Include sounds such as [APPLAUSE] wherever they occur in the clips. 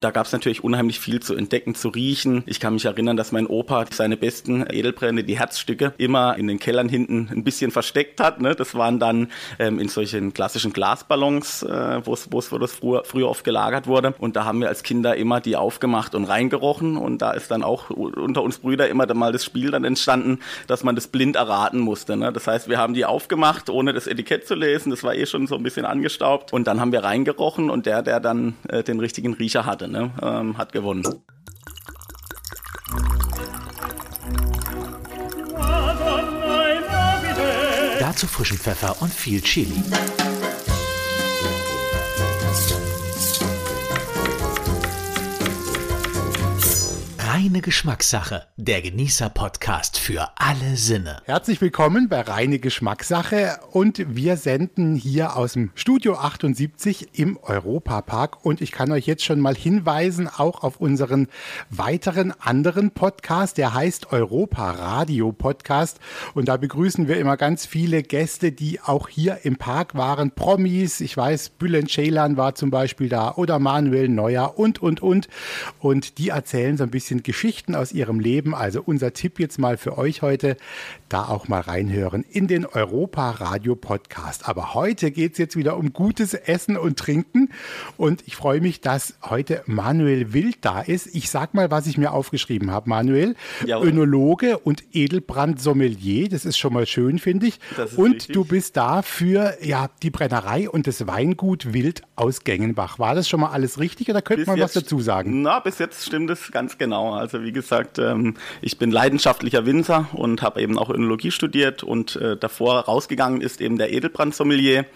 Da gab es natürlich unheimlich viel zu entdecken, zu riechen. Ich kann mich erinnern, dass mein Opa seine besten Edelbrände, die Herzstücke, immer in den Kellern hinten ein bisschen versteckt hat. Ne? Das waren dann ähm, in solchen klassischen Glasballons, äh, wo es wo das früher, früher oft gelagert wurde. Und da haben wir als Kinder immer die aufgemacht und reingerochen. Und da ist dann auch unter uns Brüder immer mal das Spiel dann entstanden, dass man das blind erraten musste. Ne? Das heißt, wir haben die aufgemacht, ohne das Etikett zu lesen. Das war eh schon so ein bisschen angestaubt. Und dann haben wir reingerochen und der, der dann äh, den richtigen Riecher hatte, ne, ähm, hat gewonnen. Dazu frischen Pfeffer und viel Chili. Reine Geschmackssache, der Genießer-Podcast für alle Sinne. Herzlich willkommen bei Reine Geschmackssache und wir senden hier aus dem Studio 78 im Europapark. Und ich kann euch jetzt schon mal hinweisen, auch auf unseren weiteren anderen Podcast, der heißt Europa Radio Podcast. Und da begrüßen wir immer ganz viele Gäste, die auch hier im Park waren, Promis, ich weiß, Bülent Ceylan war zum Beispiel da oder Manuel Neuer und, und, und. Und die erzählen so ein bisschen Geschichten aus ihrem Leben. Also unser Tipp jetzt mal für euch heute, da auch mal reinhören in den Europa Radio Podcast. Aber heute geht es jetzt wieder um gutes Essen und Trinken. Und ich freue mich, dass heute Manuel Wild da ist. Ich sag mal, was ich mir aufgeschrieben habe. Manuel, Jawohl. Önologe und Edelbrand-Sommelier. Das ist schon mal schön, finde ich. Und richtig. du bist da für ja, die Brennerei und das Weingut Wild aus Gengenbach. War das schon mal alles richtig oder könnte bis man was dazu sagen? Na, bis jetzt stimmt es ganz genau. Also wie gesagt, ähm, ich bin leidenschaftlicher Winzer und habe eben auch Önologie studiert und äh, davor rausgegangen ist eben der Edelbrand-Sommelier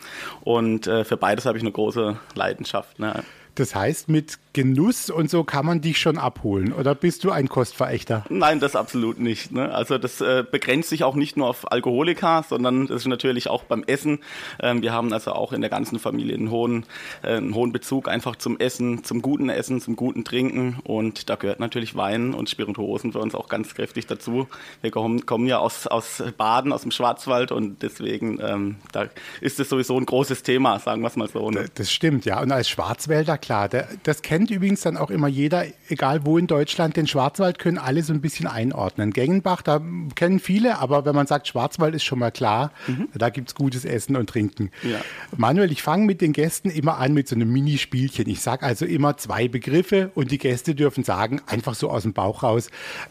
und äh, für beides habe ich eine große Leidenschaft. Ne? Das heißt, mit Genuss und so kann man dich schon abholen. Oder bist du ein Kostverächter? Nein, das absolut nicht. Ne? Also das äh, begrenzt sich auch nicht nur auf Alkoholika, sondern das ist natürlich auch beim Essen. Ähm, wir haben also auch in der ganzen Familie einen hohen, äh, einen hohen Bezug einfach zum Essen, zum guten Essen, zum guten Trinken. Und da gehört natürlich Wein und Spirituosen für uns auch ganz kräftig dazu. Wir kommen, kommen ja aus, aus Baden, aus dem Schwarzwald und deswegen ähm, da ist es sowieso ein großes Thema, sagen wir es mal so. Ne? Das stimmt, ja. Und als Schwarzwälder, klar, das kennt kennt übrigens dann auch immer jeder, egal wo in Deutschland, den Schwarzwald können alle so ein bisschen einordnen. Gengenbach, da kennen viele, aber wenn man sagt Schwarzwald, ist schon mal klar, mhm. da gibt es gutes Essen und Trinken. Ja. Manuel, ich fange mit den Gästen immer an mit so einem Minispielchen. Ich sage also immer zwei Begriffe und die Gäste dürfen sagen, einfach so aus dem Bauch raus,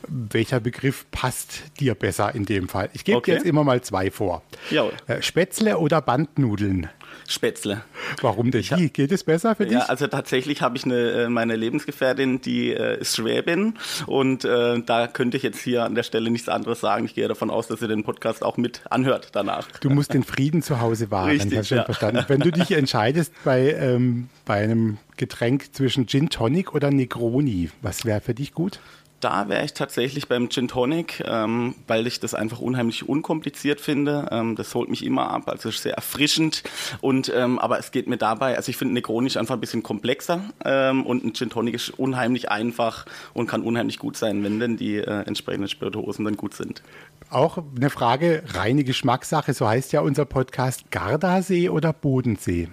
welcher Begriff passt dir besser in dem Fall. Ich gebe okay. dir jetzt immer mal zwei vor. Jawohl. Äh, Spätzle oder Bandnudeln? Spätzle. Warum denn die? Geht es besser für dich? Ja, also tatsächlich habe ich eine, äh, meine Lebensgefährtin, die äh, ist Schwäbin und äh, da könnte ich jetzt hier an der Stelle nichts anderes sagen. Ich gehe davon aus, dass sie den Podcast auch mit anhört danach. Du musst den Frieden zu Hause wahren, Richtig, hast du ja. verstanden. Wenn du dich entscheidest bei, ähm, bei einem Getränk zwischen Gin Tonic oder Negroni, was wäre für dich gut? Da wäre ich tatsächlich beim Gin Tonic, ähm, weil ich das einfach unheimlich unkompliziert finde. Ähm, das holt mich immer ab, also sehr erfrischend. Und ähm, aber es geht mir dabei, also ich finde Negronisch einfach ein bisschen komplexer ähm, und ein Gin Tonic ist unheimlich einfach und kann unheimlich gut sein, wenn denn die äh, entsprechenden Spirituosen dann gut sind. Auch eine Frage, reine Geschmackssache, so heißt ja unser Podcast Gardasee oder Bodensee?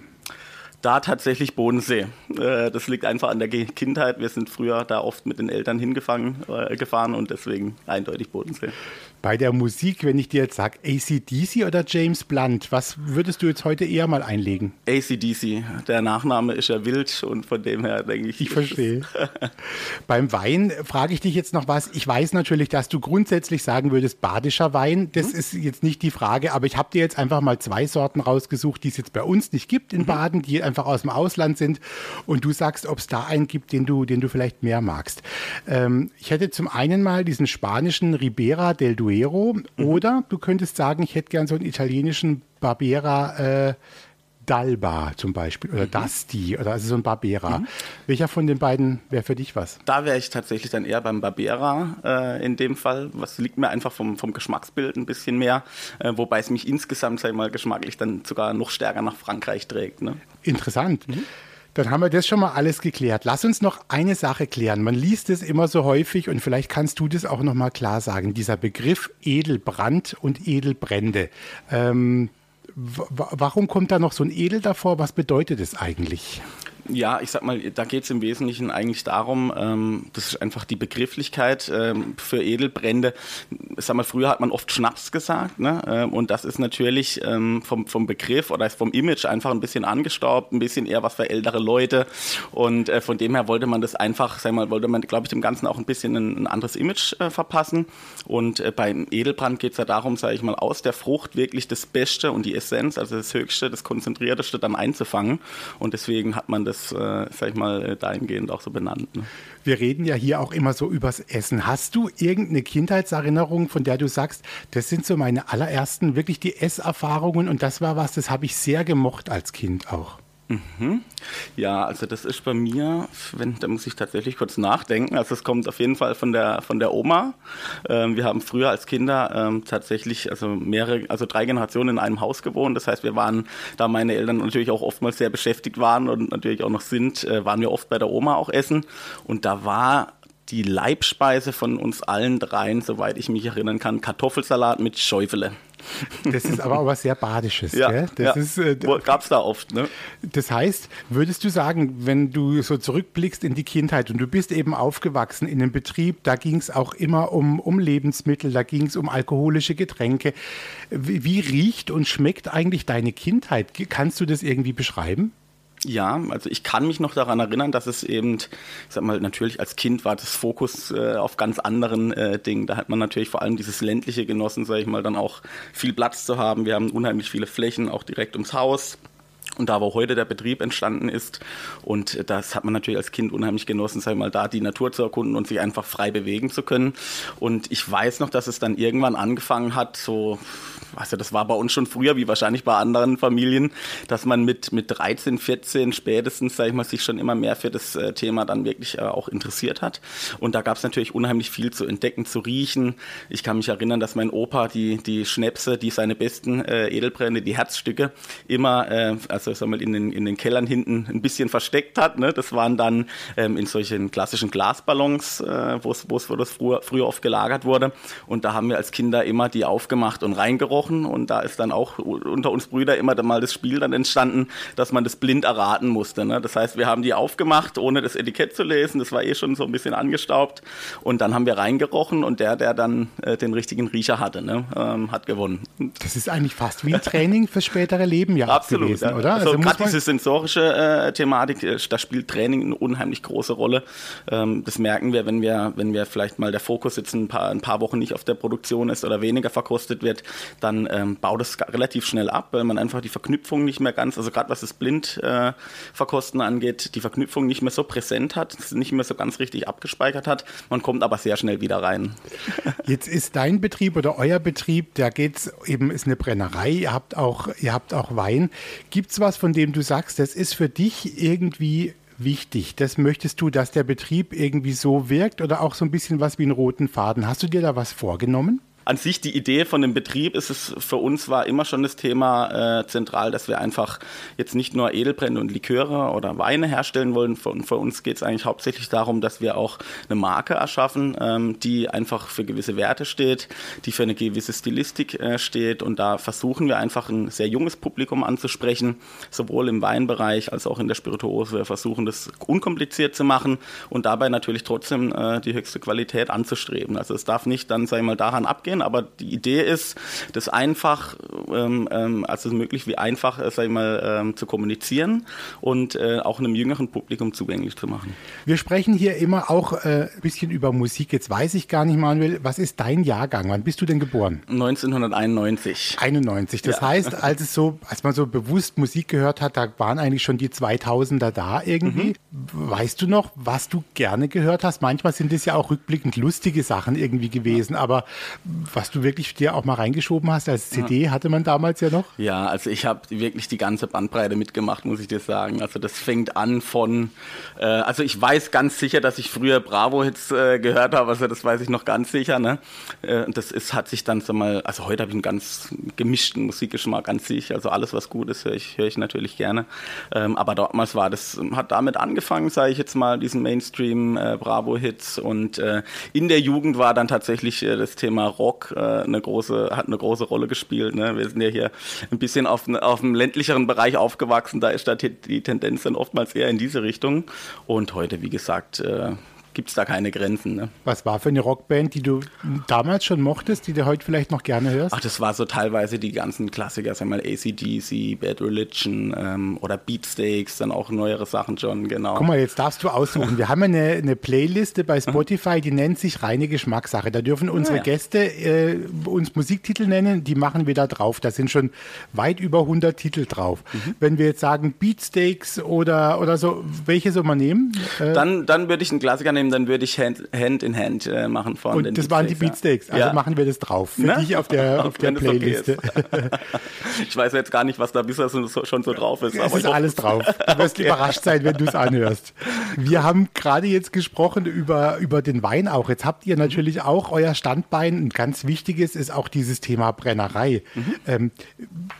Da tatsächlich Bodensee. Äh, das liegt einfach an der Kindheit. Wir sind früher da oft mit den Eltern hingefahren äh, gefahren und deswegen eindeutig Bodensee. Bei der Musik, wenn ich dir jetzt sage, ACDC oder James Blunt, was würdest du jetzt heute eher mal einlegen? ACDC. Der Nachname ist ja wild und von dem her denke ich. Ich verstehe. [LAUGHS] Beim Wein frage ich dich jetzt noch was. Ich weiß natürlich, dass du grundsätzlich sagen würdest, badischer Wein. Das mhm. ist jetzt nicht die Frage, aber ich habe dir jetzt einfach mal zwei Sorten rausgesucht, die es jetzt bei uns nicht gibt in mhm. Baden, die einfach aus dem Ausland sind. Und du sagst, ob es da einen gibt, den du, den du vielleicht mehr magst. Ähm, ich hätte zum einen mal diesen spanischen Ribera del Duero Duero. Mhm. Oder du könntest sagen, ich hätte gern so einen italienischen Barbera äh, Dalba zum Beispiel oder mhm. Dusty oder also so ein Barbera. Mhm. Welcher von den beiden wäre für dich was? Da wäre ich tatsächlich dann eher beim Barbera äh, in dem Fall. Was liegt mir einfach vom, vom Geschmacksbild ein bisschen mehr, äh, wobei es mich insgesamt, sag ich mal, geschmacklich dann sogar noch stärker nach Frankreich trägt. Ne? Interessant. Mhm. Dann haben wir das schon mal alles geklärt. Lass uns noch eine Sache klären. Man liest es immer so häufig und vielleicht kannst du das auch noch mal klar sagen. Dieser Begriff Edelbrand und Edelbrände. Ähm, warum kommt da noch so ein Edel davor? Was bedeutet es eigentlich? Ja, ich sag mal, da geht es im Wesentlichen eigentlich darum, ähm, das ist einfach die Begrifflichkeit ähm, für Edelbrände. Ich sag mal, früher hat man oft Schnaps gesagt, ne? Ähm, und das ist natürlich ähm, vom, vom Begriff oder vom Image einfach ein bisschen angestaubt, ein bisschen eher was für ältere Leute. Und äh, von dem her wollte man das einfach, sag mal, wollte man, glaube ich, dem Ganzen auch ein bisschen ein, ein anderes Image äh, verpassen. Und äh, beim Edelbrand geht es ja darum, sage ich mal, aus der Frucht wirklich das Beste und die Essenz, also das Höchste, das Konzentrierteste dann einzufangen. Und deswegen hat man das das, äh, sag ich mal, äh, dahingehend auch so benannt. Ne? Wir reden ja hier auch immer so übers Essen. Hast du irgendeine Kindheitserinnerung, von der du sagst, das sind so meine allerersten, wirklich die Esserfahrungen und das war was, das habe ich sehr gemocht als Kind auch? Mhm. Ja, also das ist bei mir, wenn, da muss ich tatsächlich kurz nachdenken. Also es kommt auf jeden Fall von der von der Oma. Ähm, wir haben früher als Kinder ähm, tatsächlich also mehrere, also drei Generationen in einem Haus gewohnt. Das heißt, wir waren, da meine Eltern natürlich auch oftmals sehr beschäftigt waren und natürlich auch noch sind, äh, waren wir oft bei der Oma auch essen. Und da war die Leibspeise von uns allen dreien, soweit ich mich erinnern kann, Kartoffelsalat mit Schäufele. Das ist aber auch was sehr Badisches. Ja, gell? Das ja. äh, Gab es da oft. Ne? Das heißt, würdest du sagen, wenn du so zurückblickst in die Kindheit und du bist eben aufgewachsen in einem Betrieb, da ging es auch immer um, um Lebensmittel, da ging es um alkoholische Getränke. Wie, wie riecht und schmeckt eigentlich deine Kindheit? Kannst du das irgendwie beschreiben? Ja, also ich kann mich noch daran erinnern, dass es eben, ich sag mal, natürlich als Kind war das Fokus äh, auf ganz anderen äh, Dingen. Da hat man natürlich vor allem dieses ländliche genossen, sage ich mal, dann auch viel Platz zu haben. Wir haben unheimlich viele Flächen, auch direkt ums Haus. Und da, wo heute der Betrieb entstanden ist, und das hat man natürlich als Kind unheimlich genossen, sag ich mal, da die Natur zu erkunden und sich einfach frei bewegen zu können. Und ich weiß noch, dass es dann irgendwann angefangen hat, so also das war bei uns schon früher, wie wahrscheinlich bei anderen Familien, dass man mit, mit 13, 14 spätestens, sag ich mal, sich schon immer mehr für das äh, Thema dann wirklich äh, auch interessiert hat. Und da gab es natürlich unheimlich viel zu entdecken, zu riechen. Ich kann mich erinnern, dass mein Opa die, die Schnäpse, die seine besten äh, Edelbrände, die Herzstücke, immer, äh, also sag mal, in den, in den Kellern hinten ein bisschen versteckt hat. Ne? Das waren dann ähm, in solchen klassischen Glasballons, äh, wo das früher, früher oft gelagert wurde. Und da haben wir als Kinder immer die aufgemacht und reingerochen und da ist dann auch unter uns Brüder immer mal das Spiel dann entstanden, dass man das blind erraten musste. Ne? Das heißt, wir haben die aufgemacht, ohne das Etikett zu lesen. Das war eh schon so ein bisschen angestaubt und dann haben wir reingerochen und der, der dann äh, den richtigen Riecher hatte, ne? ähm, hat gewonnen. Das ist eigentlich fast wie ein Training fürs spätere Leben ja [LAUGHS] Absolut, gewesen, ja. oder? Also, also gerade diese sensorische äh, Thematik, äh, da spielt Training eine unheimlich große Rolle. Ähm, das merken wir, wenn wir, wenn wir vielleicht mal der Fokus jetzt ein paar, ein paar Wochen nicht auf der Produktion ist oder weniger verkostet wird, dann ähm, baut es relativ schnell ab, weil man einfach die Verknüpfung nicht mehr ganz, also gerade was das Blindverkosten äh, angeht, die Verknüpfung nicht mehr so präsent hat, nicht mehr so ganz richtig abgespeichert hat. Man kommt aber sehr schnell wieder rein. [LAUGHS] Jetzt ist dein Betrieb oder euer Betrieb, da geht's eben, ist eine Brennerei, ihr habt auch, ihr habt auch Wein. Gibt was, von dem du sagst, das ist für dich irgendwie wichtig? Das möchtest du, dass der Betrieb irgendwie so wirkt oder auch so ein bisschen was wie einen roten Faden? Hast du dir da was vorgenommen? An sich die Idee von dem Betrieb ist es für uns war immer schon das Thema äh, zentral, dass wir einfach jetzt nicht nur Edelbrände und Liköre oder Weine herstellen wollen. Für, für uns geht es eigentlich hauptsächlich darum, dass wir auch eine Marke erschaffen, ähm, die einfach für gewisse Werte steht, die für eine gewisse Stilistik äh, steht. Und da versuchen wir einfach ein sehr junges Publikum anzusprechen, sowohl im Weinbereich als auch in der Spirituose. Wir versuchen das unkompliziert zu machen und dabei natürlich trotzdem äh, die höchste Qualität anzustreben. Also es darf nicht dann, sag ich mal, daran abgehen, sein, aber die Idee ist, das einfach, ähm, ähm, also möglich wie einfach, äh, sag ich mal, ähm, zu kommunizieren und äh, auch einem jüngeren Publikum zugänglich zu machen. Wir sprechen hier immer auch äh, ein bisschen über Musik. Jetzt weiß ich gar nicht, Manuel, was ist dein Jahrgang? Wann bist du denn geboren? 1991. 91. Das ja. heißt, als es so, als man so bewusst Musik gehört hat, da waren eigentlich schon die 2000er da irgendwie. Mhm. Weißt du noch, was du gerne gehört hast? Manchmal sind es ja auch rückblickend lustige Sachen irgendwie gewesen, aber was du wirklich dir auch mal reingeschoben hast als CD, ja. hatte man damals ja noch? Ja, also ich habe wirklich die ganze Bandbreite mitgemacht, muss ich dir sagen. Also das fängt an von, äh, also ich weiß ganz sicher, dass ich früher Bravo-Hits äh, gehört habe, also das weiß ich noch ganz sicher. Ne? Äh, das ist, hat sich dann so mal, also heute habe ich einen ganz gemischten Musikgeschmack an sich, also alles, was gut ist, höre ich, hör ich natürlich gerne. Ähm, aber damals war das, hat damit angefangen, sage ich jetzt mal, diesen Mainstream äh, Bravo-Hits und äh, in der Jugend war dann tatsächlich äh, das Thema Rock Rock äh, eine große, hat eine große Rolle gespielt. Ne? Wir sind ja hier ein bisschen auf, auf dem ländlicheren Bereich aufgewachsen, da ist da die Tendenz dann oftmals eher in diese Richtung. Und heute, wie gesagt, äh, gibt es da keine Grenzen. Ne? Was war für eine Rockband, die du damals schon mochtest, die du heute vielleicht noch gerne hörst? Ach, das war so teilweise die ganzen Klassiker, sagen wir mal ACDC, Bad Religion ähm, oder Beatsteaks, dann auch neuere Sachen schon, genau. Guck mal, jetzt darfst du aussuchen. Wir haben eine, eine Playliste bei Spotify, die nennt sich reine Geschmackssache. Da dürfen unsere ja, ja. Gäste äh, uns Musiktitel nennen, die machen wir da drauf. Da sind schon weit über 100 Titel drauf. Mhm. Wenn wir jetzt sagen Beatsteaks oder, oder so, welche soll man nehmen? Äh, dann, dann würde ich einen Klassiker nehmen nehmen, dann würde ich Hand, Hand in Hand äh, machen von Und den das waren die Beatsteaks, also ja. machen wir das drauf. Für Na? dich auf der, [LAUGHS] auf der Playliste. Okay [LAUGHS] ich weiß jetzt gar nicht, was da bisher so, schon so drauf ist. Es ist alles drauf. Du wirst [LAUGHS] okay. überrascht sein, wenn du es anhörst. Wir haben gerade jetzt gesprochen über, über den Wein auch. Jetzt habt ihr natürlich auch euer Standbein. Ein ganz wichtiges ist auch dieses Thema Brennerei. Mhm. Ähm,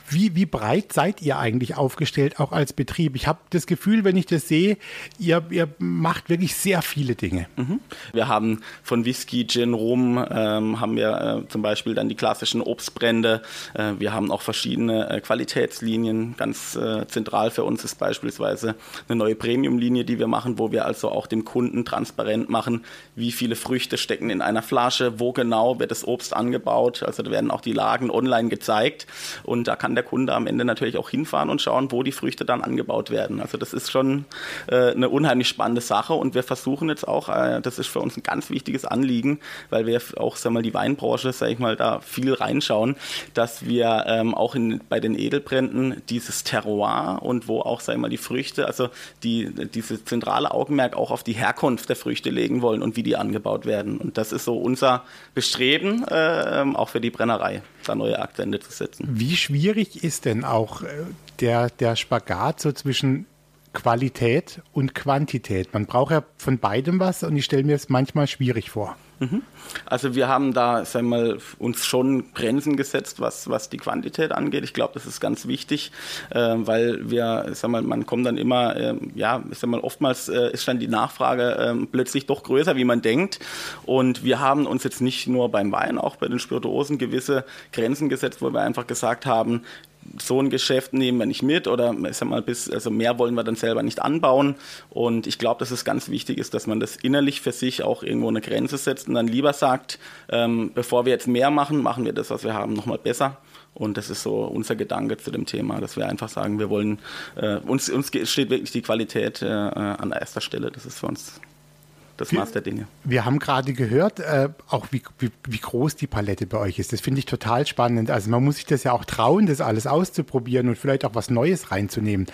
wie, wie breit seid ihr eigentlich aufgestellt, auch als Betrieb? Ich habe das Gefühl, wenn ich das sehe, ihr, ihr macht wirklich sehr viele Dinge. Dinge. Mhm. Wir haben von Whisky, Gin, Rum, ähm, haben wir äh, zum Beispiel dann die klassischen Obstbrände. Äh, wir haben auch verschiedene äh, Qualitätslinien. Ganz äh, zentral für uns ist beispielsweise eine neue Premium-Linie, die wir machen, wo wir also auch dem Kunden transparent machen, wie viele Früchte stecken in einer Flasche, wo genau wird das Obst angebaut. Also da werden auch die Lagen online gezeigt und da kann der Kunde am Ende natürlich auch hinfahren und schauen, wo die Früchte dann angebaut werden. Also das ist schon äh, eine unheimlich spannende Sache und wir versuchen jetzt auch auch, äh, das ist für uns ein ganz wichtiges Anliegen, weil wir auch, sag mal, die Weinbranche, sag ich mal, da viel reinschauen, dass wir ähm, auch in, bei den Edelbränden dieses Terroir und wo auch, sag ich mal, die Früchte, also die, diese zentrale Augenmerk auch auf die Herkunft der Früchte legen wollen und wie die angebaut werden. Und das ist so unser Bestreben, äh, auch für die Brennerei, da neue Akzente zu setzen. Wie schwierig ist denn auch äh, der, der Spagat so zwischen Qualität und Quantität. Man braucht ja von beidem was und ich stelle mir es manchmal schwierig vor. Mhm. Also wir haben da sag mal, uns schon Grenzen gesetzt, was, was die Quantität angeht. Ich glaube, das ist ganz wichtig, äh, weil wir, sag mal, man kommt dann immer, äh, ja, sag mal, oftmals äh, ist dann die Nachfrage ähm, plötzlich doch größer, wie man denkt. Und wir haben uns jetzt nicht nur beim Wein, auch bei den Spirituosen gewisse Grenzen gesetzt, wo wir einfach gesagt haben, so ein Geschäft nehmen wir nicht mit oder ich sag mal, bis, also mehr wollen wir dann selber nicht anbauen. Und ich glaube, dass es ganz wichtig ist, dass man das innerlich für sich auch irgendwo eine Grenze setzt und dann lieber sagt, ähm, bevor wir jetzt mehr machen, machen wir das, was wir haben, nochmal besser. Und das ist so unser Gedanke zu dem Thema, dass wir einfach sagen, wir wollen, äh, uns, uns steht wirklich die Qualität äh, an erster Stelle. Das ist für uns das Maß der Dinge. Wir haben gerade gehört, äh, auch wie, wie, wie, groß die Palette bei euch ist. Das finde ich total spannend. Also man muss sich das ja auch trauen, das alles auszuprobieren und vielleicht auch was Neues reinzunehmen.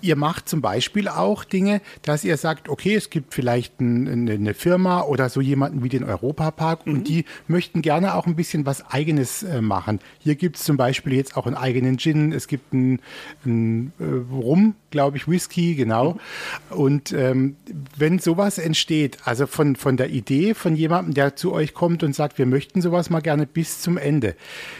Ihr macht zum Beispiel auch Dinge, dass ihr sagt, okay, es gibt vielleicht ein, eine Firma oder so jemanden wie den Europapark mhm. und die möchten gerne auch ein bisschen was Eigenes äh, machen. Hier gibt es zum Beispiel jetzt auch einen eigenen Gin, es gibt einen, einen äh, Rum, glaube ich, Whisky, genau. Mhm. Und ähm, wenn sowas entsteht, also von, von der Idee von jemandem, der zu euch kommt und sagt, wir möchten sowas mal gerne bis zum Ende,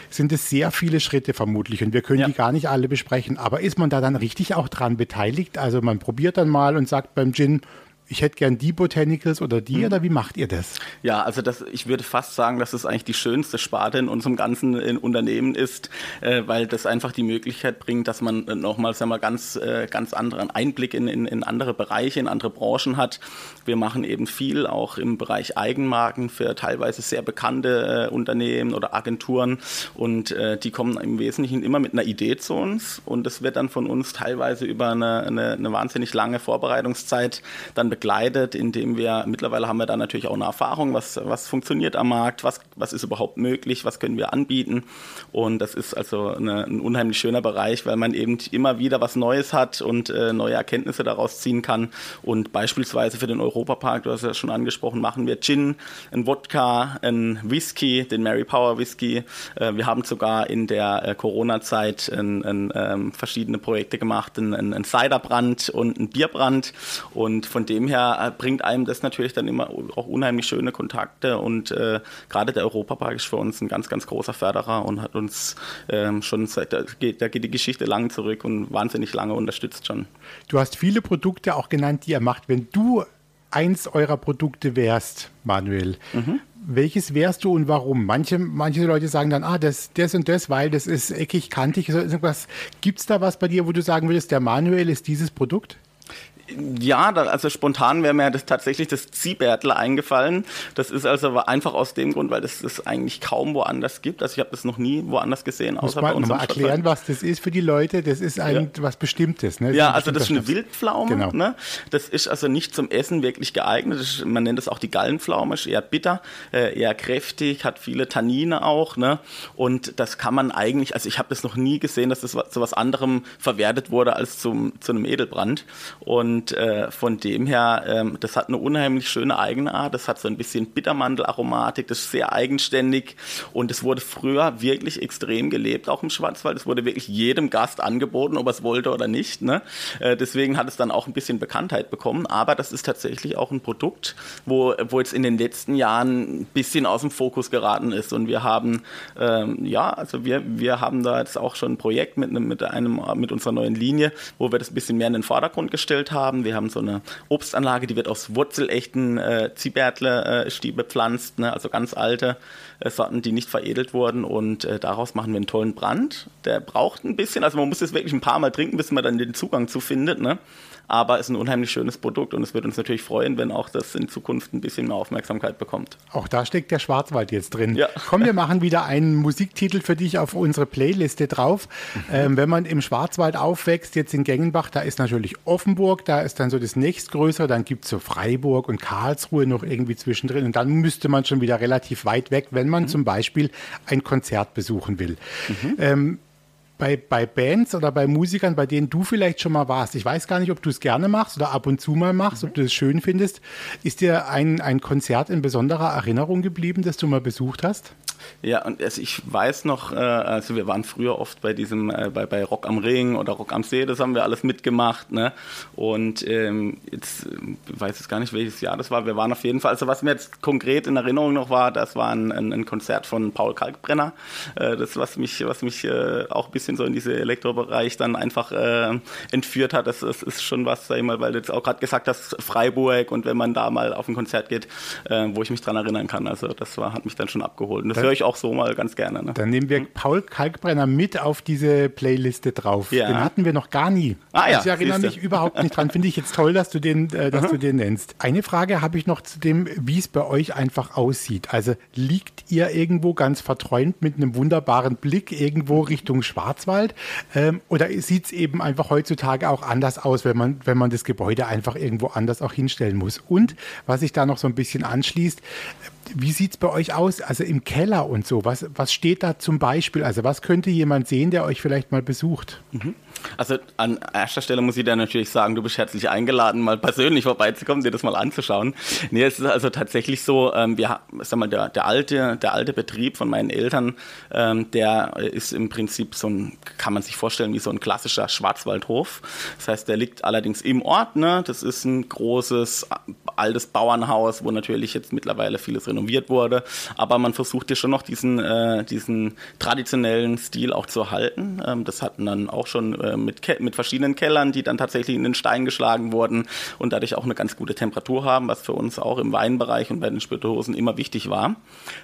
sind es sehr viele Schritte vermutlich und wir können ja. die gar nicht alle besprechen. Aber ist man da dann richtig auch dran beteiligt? beteiligt? Also man probiert dann mal und sagt beim Gin, ich hätte gern die Botanicals oder die mhm. oder wie macht ihr das? Ja, also das, ich würde fast sagen, dass es eigentlich die schönste Sparte in unserem ganzen in Unternehmen ist, äh, weil das einfach die Möglichkeit bringt, dass man nochmal sagen wir, ganz, äh, ganz anderen Einblick in, in, in andere Bereiche, in andere Branchen hat. Wir machen eben viel auch im Bereich Eigenmarken für teilweise sehr bekannte äh, Unternehmen oder Agenturen und äh, die kommen im Wesentlichen immer mit einer Idee zu uns und das wird dann von uns teilweise über eine, eine, eine wahnsinnig lange Vorbereitungszeit dann begleitet indem wir, mittlerweile haben wir da natürlich auch eine Erfahrung, was, was funktioniert am Markt, was, was ist überhaupt möglich, was können wir anbieten. Und das ist also eine, ein unheimlich schöner Bereich, weil man eben immer wieder was Neues hat und äh, neue Erkenntnisse daraus ziehen kann. Und beispielsweise für den Europapark, du hast ja schon angesprochen, machen wir Gin, ein Wodka, ein Whisky, den Mary Power Whisky. Äh, wir haben sogar in der äh, Corona-Zeit ähm, verschiedene Projekte gemacht, ein, ein Ciderbrand und ein Bierbrand. Und von dem her her äh, bringt einem das natürlich dann immer auch unheimlich schöne Kontakte und äh, gerade der Europapark ist für uns ein ganz, ganz großer Förderer und hat uns ähm, schon seit, da geht, da geht die Geschichte lang zurück und wahnsinnig lange unterstützt schon. Du hast viele Produkte auch genannt, die er macht. Wenn du eins eurer Produkte wärst, Manuel, mhm. welches wärst du und warum? Manche, manche Leute sagen dann, ah, das, das und das, weil das ist eckig, kantig. Gibt es da was bei dir, wo du sagen würdest, der Manuel ist dieses Produkt? Ja, da, also spontan wäre mir das tatsächlich das Ziehbärtle eingefallen. Das ist also einfach aus dem Grund, weil es das eigentlich kaum woanders gibt. Also ich habe das noch nie woanders gesehen, außer Muss man bei uns. Mal erklären, was das ist für die Leute. Das ist ein ja. was Bestimmtes. Ne? ja, also das ist eine Wildpflaume. Genau. Ne? Das ist also nicht zum Essen wirklich geeignet. Ist, man nennt es auch die Gallenpflaume. Ist eher bitter, äh, eher kräftig, hat viele Tannine auch. Ne? Und das kann man eigentlich, also ich habe das noch nie gesehen, dass das zu was anderem verwertet wurde als zum, zu einem Edelbrand. Und und äh, von dem her, ähm, das hat eine unheimlich schöne Eigenart. Das hat so ein bisschen Bittermandelaromatik, das ist sehr eigenständig. Und es wurde früher wirklich extrem gelebt, auch im Schwarzwald. Es wurde wirklich jedem Gast angeboten, ob er es wollte oder nicht. Ne? Äh, deswegen hat es dann auch ein bisschen Bekanntheit bekommen. Aber das ist tatsächlich auch ein Produkt, wo, wo jetzt in den letzten Jahren ein bisschen aus dem Fokus geraten ist. Und wir haben, ähm, ja, also wir, wir haben da jetzt auch schon ein Projekt mit, einem, mit, einem, mit unserer neuen Linie, wo wir das ein bisschen mehr in den Vordergrund gestellt haben haben. Wir haben so eine Obstanlage, die wird aus wurzelechten äh, Ziehbärtle-Stiel bepflanzt, ne? also ganz alte äh, Sorten, die nicht veredelt wurden. Und äh, daraus machen wir einen tollen Brand. Der braucht ein bisschen, also man muss es wirklich ein paar Mal trinken, bis man dann den Zugang zu findet. Ne? Aber ist ein unheimlich schönes Produkt und es wird uns natürlich freuen, wenn auch das in Zukunft ein bisschen mehr Aufmerksamkeit bekommt. Auch da steckt der Schwarzwald jetzt drin. Ja. Komm, wir machen wieder einen Musiktitel für dich auf unsere Playliste drauf. Ähm, wenn man im Schwarzwald aufwächst, jetzt in Gengenbach, da ist natürlich Offenburg, da ist dann so das nächstgrößere, dann gibt es so Freiburg und Karlsruhe noch irgendwie zwischendrin und dann müsste man schon wieder relativ weit weg, wenn man mhm. zum Beispiel ein Konzert besuchen will. Mhm. Ähm, bei, bei Bands oder bei Musikern, bei denen du vielleicht schon mal warst, ich weiß gar nicht, ob du es gerne machst oder ab und zu mal machst, mhm. ob du es schön findest, ist dir ein, ein Konzert in besonderer Erinnerung geblieben, das du mal besucht hast? Ja, und also ich weiß noch, äh, also wir waren früher oft bei diesem, äh, bei, bei Rock am Ring oder Rock am See, das haben wir alles mitgemacht, ne? Und ähm, jetzt ich weiß ich gar nicht, welches Jahr das war. Wir waren auf jeden Fall, also was mir jetzt konkret in Erinnerung noch war, das war ein, ein, Konzert von Paul Kalkbrenner. Äh, das, was mich, was mich äh, auch ein bisschen so in diesen Elektrobereich dann einfach äh, entführt hat. Das, das, ist schon was, sag ich mal, weil du jetzt auch gerade gesagt hast, Freiburg und wenn man da mal auf ein Konzert geht, äh, wo ich mich dran erinnern kann. Also das war, hat mich dann schon abgeholt. Und das höre ich auch so mal ganz gerne. Ne? Dann nehmen wir Paul Kalkbrenner mit auf diese Playliste drauf. Ja. Den hatten wir noch gar nie. Ah, ja, ich erinnere mich überhaupt nicht dran. Finde ich jetzt toll, dass du den, äh, dass du den nennst. Eine Frage habe ich noch zu dem, wie es bei euch einfach aussieht. Also liegt ihr irgendwo ganz verträumt mit einem wunderbaren Blick irgendwo Richtung Schwarzwald? Ähm, oder sieht es eben einfach heutzutage auch anders aus, wenn man, wenn man das Gebäude einfach irgendwo anders auch hinstellen muss? Und was sich da noch so ein bisschen anschließt, wie sieht es bei euch aus? Also im Keller und so, was, was steht da zum Beispiel? Also was könnte jemand sehen, der euch vielleicht mal besucht? Mhm. Also an erster Stelle muss ich dir natürlich sagen, du bist herzlich eingeladen, mal persönlich vorbeizukommen, dir das mal anzuschauen. Nee, es ist also tatsächlich so, ähm, wir, sag mal, der, der, alte, der alte Betrieb von meinen Eltern, ähm, der ist im Prinzip so ein, kann man sich vorstellen, wie so ein klassischer Schwarzwaldhof. Das heißt, der liegt allerdings im Ort, ne? Das ist ein großes, altes Bauernhaus, wo natürlich jetzt mittlerweile vieles renoviert wurde. Aber man versucht hier schon noch diesen, äh, diesen traditionellen Stil auch zu erhalten. Ähm, das hatten dann auch schon äh, mit, mit verschiedenen Kellern, die dann tatsächlich in den Stein geschlagen wurden und dadurch auch eine ganz gute Temperatur haben, was für uns auch im Weinbereich und bei den Spirituosen immer wichtig war.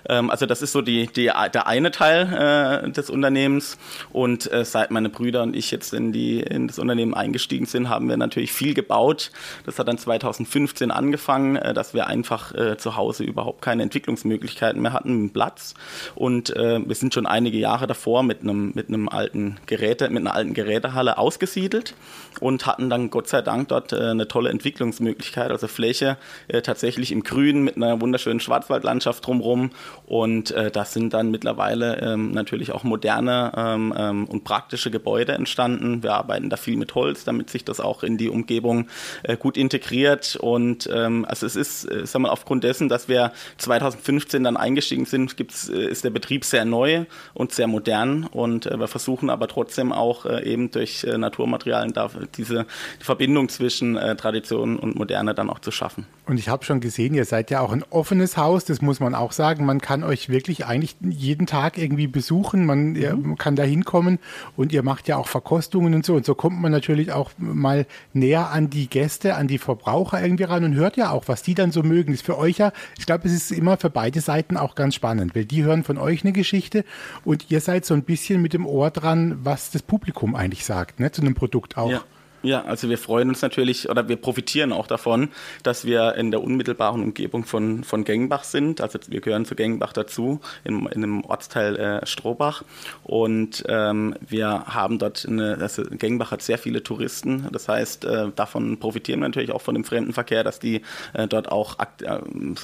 Ähm, also das ist so die, die, der eine Teil äh, des Unternehmens und äh, seit meine Brüder und ich jetzt in, die, in das Unternehmen eingestiegen sind, haben wir natürlich viel gebaut. Das hat dann 2015 angefangen, äh, dass wir einfach äh, zu Hause überhaupt keine Entwicklungsmöglichkeiten mehr hatten mit Platz. Und äh, wir sind schon einige Jahre davor mit einem mit einem alten Geräte mit einer alten Geräte Lagerhalle ausgesiedelt und hatten dann Gott sei Dank dort äh, eine tolle Entwicklungsmöglichkeit, also Fläche äh, tatsächlich im Grünen mit einer wunderschönen Schwarzwaldlandschaft drumherum und äh, das sind dann mittlerweile ähm, natürlich auch moderne ähm, ähm, und praktische Gebäude entstanden. Wir arbeiten da viel mit Holz, damit sich das auch in die Umgebung äh, gut integriert. Und ähm, also es ist, äh, sagen wir aufgrund dessen, dass wir 2015 dann eingestiegen sind, gibt ist, ist der Betrieb sehr neu und sehr modern und äh, wir versuchen aber trotzdem auch äh, eben durch äh, Naturmaterialien da, diese die Verbindung zwischen äh, Tradition und Moderne dann auch zu schaffen. Und ich habe schon gesehen, ihr seid ja auch ein offenes Haus, das muss man auch sagen. Man kann euch wirklich eigentlich jeden Tag irgendwie besuchen, man mhm. kann da hinkommen und ihr macht ja auch Verkostungen und so. Und so kommt man natürlich auch mal näher an die Gäste, an die Verbraucher irgendwie ran und hört ja auch, was die dann so mögen. Das ist für euch ja, ich glaube, es ist immer für beide Seiten auch ganz spannend, weil die hören von euch eine Geschichte und ihr seid so ein bisschen mit dem Ohr dran, was das Publikum eigentlich sagt, ne, zu einem Produkt auch. Ja. Ja, also wir freuen uns natürlich oder wir profitieren auch davon, dass wir in der unmittelbaren Umgebung von, von Gengbach sind. Also wir gehören zu Gengbach dazu, in, in einem Ortsteil äh, Strohbach. Und ähm, wir haben dort, eine, also Gengbach hat sehr viele Touristen. Das heißt, äh, davon profitieren wir natürlich auch von dem Fremdenverkehr, dass die äh, dort auch Akt, äh,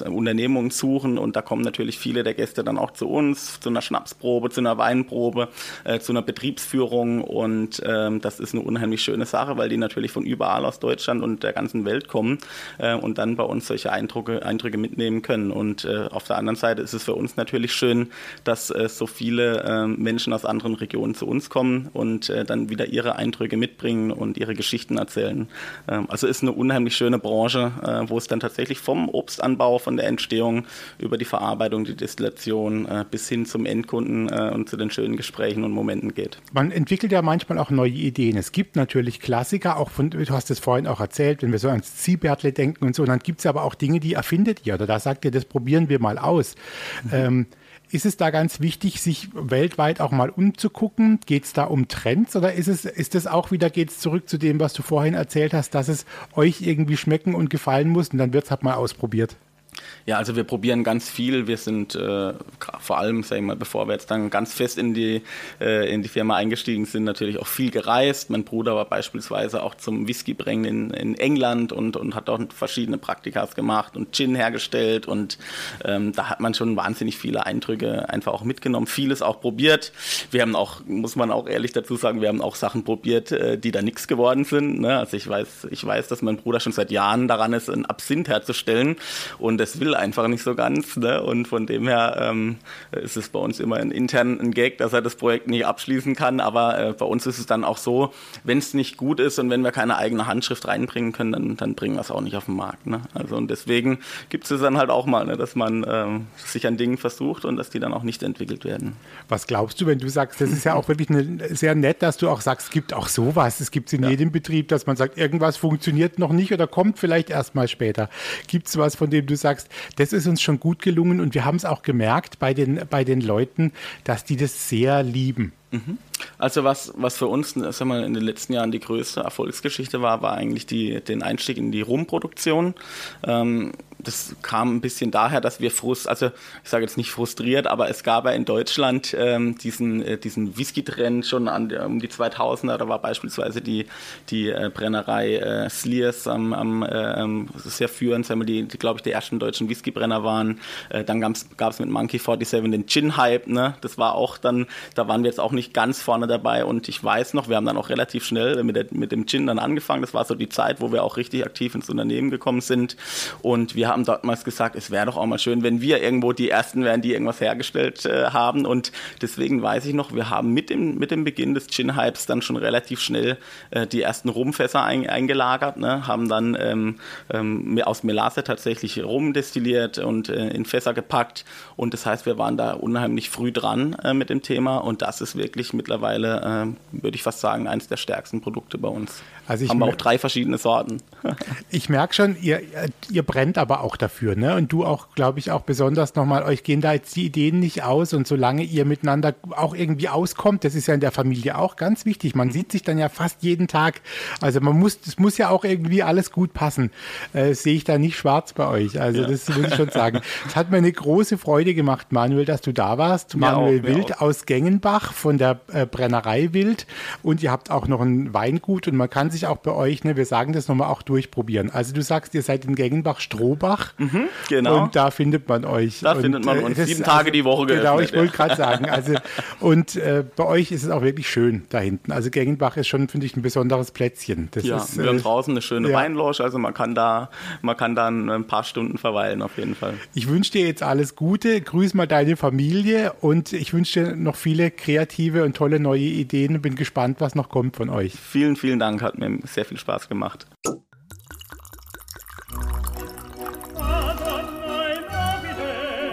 Unternehmungen suchen. Und da kommen natürlich viele der Gäste dann auch zu uns, zu einer Schnapsprobe, zu einer Weinprobe, äh, zu einer Betriebsführung. Und ähm, das ist eine unheimlich schöne Sache, weil weil die natürlich von überall aus Deutschland und der ganzen Welt kommen äh, und dann bei uns solche Eindrücke, Eindrücke mitnehmen können. Und äh, auf der anderen Seite ist es für uns natürlich schön, dass äh, so viele äh, Menschen aus anderen Regionen zu uns kommen und äh, dann wieder ihre Eindrücke mitbringen und ihre Geschichten erzählen. Ähm, also ist eine unheimlich schöne Branche, äh, wo es dann tatsächlich vom Obstanbau, von der Entstehung über die Verarbeitung, die Destillation bis hin zum Endkunden und zu den schönen Gesprächen und Momenten geht. Man entwickelt ja manchmal auch neue Ideen. Es gibt natürlich Klassiker, Klassiker, auch von, du hast es vorhin auch erzählt, wenn wir so ans Ziehbärtle denken und so, und dann gibt es aber auch Dinge, die erfindet ihr oder da sagt ihr, das probieren wir mal aus. Mhm. Ähm, ist es da ganz wichtig, sich weltweit auch mal umzugucken? Geht es da um Trends oder ist es, ist es auch wieder, geht es zurück zu dem, was du vorhin erzählt hast, dass es euch irgendwie schmecken und gefallen muss und dann wird es halt mal ausprobiert? Ja, also wir probieren ganz viel. Wir sind äh, vor allem, sag ich mal, bevor wir jetzt dann ganz fest in die, äh, in die Firma eingestiegen sind, natürlich auch viel gereist. Mein Bruder war beispielsweise auch zum Whiskybrengen in, in England und, und hat dort verschiedene Praktikas gemacht und Gin hergestellt. Und ähm, da hat man schon wahnsinnig viele Eindrücke einfach auch mitgenommen, vieles auch probiert. Wir haben auch, muss man auch ehrlich dazu sagen, wir haben auch Sachen probiert, äh, die da nichts geworden sind. Ne? Also ich weiß, ich weiß, dass mein Bruder schon seit Jahren daran ist, ein Absinth herzustellen. Und das will einfach nicht so ganz. Ne? Und von dem her ähm, ist es bei uns immer ein intern ein Gag, dass er das Projekt nicht abschließen kann. Aber äh, bei uns ist es dann auch so, wenn es nicht gut ist und wenn wir keine eigene Handschrift reinbringen können, dann, dann bringen wir es auch nicht auf den Markt. Ne? Also und deswegen gibt es dann halt auch mal, ne, dass man ähm, sich an Dingen versucht und dass die dann auch nicht entwickelt werden. Was glaubst du, wenn du sagst, das ist ja auch wirklich eine, sehr nett, dass du auch sagst, es gibt auch sowas. Es gibt es in ja. jedem Betrieb, dass man sagt, irgendwas funktioniert noch nicht oder kommt vielleicht erst mal später. Gibt es was, von dem du sagst, das ist uns schon gut gelungen und wir haben es auch gemerkt bei den, bei den Leuten, dass die das sehr lieben. Mhm. Also was, was für uns sagen wir, in den letzten Jahren die größte Erfolgsgeschichte war, war eigentlich die, den Einstieg in die Rumproduktion. Ähm, das kam ein bisschen daher, dass wir frust, also ich sage jetzt nicht frustriert, aber es gab ja in Deutschland ähm, diesen, äh, diesen Whisky-Trend schon an, um die 2000er. Da war beispielsweise die, die äh, Brennerei äh, Sliers am, am äh, sehr führend, wir, die, die glaube ich, die ersten deutschen Whisky-Brenner waren. Äh, dann gab es mit Monkey 47 den Gin-Hype. Ne? Das war auch dann, da waren wir jetzt auch nicht ganz vorne dabei. Und ich weiß noch, wir haben dann auch relativ schnell mit, der, mit dem Gin dann angefangen. Das war so die Zeit, wo wir auch richtig aktiv ins Unternehmen gekommen sind. Und wir haben damals gesagt, es wäre doch auch mal schön, wenn wir irgendwo die Ersten wären, die irgendwas hergestellt äh, haben. Und deswegen weiß ich noch, wir haben mit dem, mit dem Beginn des Gin-Hypes dann schon relativ schnell äh, die ersten Rumfässer ein, eingelagert, ne? haben dann ähm, ähm, aus Melasse tatsächlich Rum destilliert und äh, in Fässer gepackt. Und das heißt, wir waren da unheimlich früh dran äh, mit dem Thema. Und das ist wirklich mittlerweile, äh, würde ich fast sagen, eines der stärksten Produkte bei uns. Also haben wir auch drei verschiedene Sorten. [LAUGHS] ich merke schon, ihr, ihr brennt aber auch dafür, ne? Und du auch, glaube ich, auch besonders nochmal, euch gehen da jetzt die Ideen nicht aus und solange ihr miteinander auch irgendwie auskommt, das ist ja in der Familie auch ganz wichtig. Man sieht sich dann ja fast jeden Tag. Also man muss, es muss ja auch irgendwie alles gut passen. Äh, sehe ich da nicht schwarz bei euch. Also ja. das muss ich schon sagen. [LAUGHS] Es hat mir eine große Freude gemacht, Manuel, dass du da warst. Manuel auch, Wild aus Gengenbach von der äh, Brennerei Wild und ihr habt auch noch ein Weingut und man kann sich auch bei euch, ne, wir sagen das nochmal, auch durchprobieren. Also du sagst, ihr seid in Gengenbach-Strohbach. Mhm, genau. Und da findet man euch. Da und, findet man äh, uns das- sieben Tage die Woche Genau, geöffnet, ich wollte ja. gerade sagen. Also, [LAUGHS] und äh, bei euch ist es auch wirklich schön da hinten. Also Gengenbach ist schon, finde ich, ein besonderes Plätzchen. Das Ja, ist, wir haben äh, draußen eine schöne ja. Weinloge, also man kann da, man kann da ein paar Stunden verweilen auf jeden Fall. Ich wünsche dir jetzt alles Gute, grüß mal deine Familie und ich wünsche dir noch viele kreative und tolle neue Ideen und bin gespannt, was noch kommt von euch. Vielen, vielen Dank, hat mir sehr viel Spaß gemacht.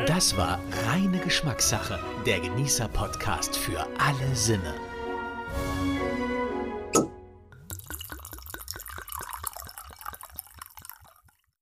Das war reine Geschmackssache, der Genießer-Podcast für alle Sinne.